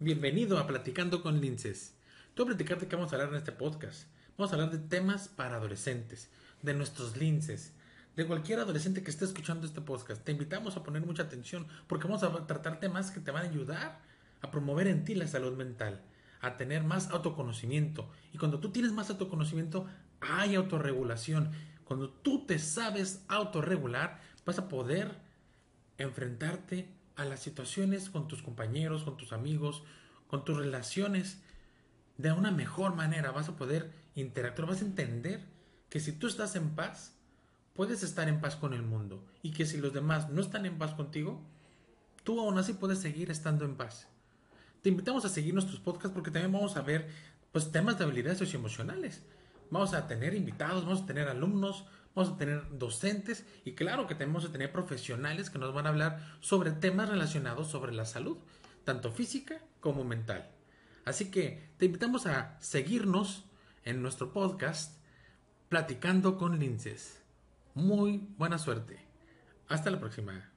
Bienvenido a Platicando con Linces. Te voy a platicar de qué vamos a hablar en este podcast. Vamos a hablar de temas para adolescentes, de nuestros linces, de cualquier adolescente que esté escuchando este podcast. Te invitamos a poner mucha atención porque vamos a tratar temas que te van a ayudar a promover en ti la salud mental, a tener más autoconocimiento. Y cuando tú tienes más autoconocimiento, hay autorregulación. Cuando tú te sabes autorregular, vas a poder enfrentarte a las situaciones con tus compañeros, con tus amigos, con tus relaciones de una mejor manera. Vas a poder interactuar, vas a entender que si tú estás en paz, puedes estar en paz con el mundo y que si los demás no están en paz contigo, tú aún así puedes seguir estando en paz. Te invitamos a seguir nuestros podcasts porque también vamos a ver pues, temas de habilidades socioemocionales. Vamos a tener invitados, vamos a tener alumnos, vamos a tener docentes y claro que tenemos que tener profesionales que nos van a hablar sobre temas relacionados sobre la salud, tanto física como mental. Así que te invitamos a seguirnos en nuestro podcast Platicando con Linces. Muy buena suerte. Hasta la próxima.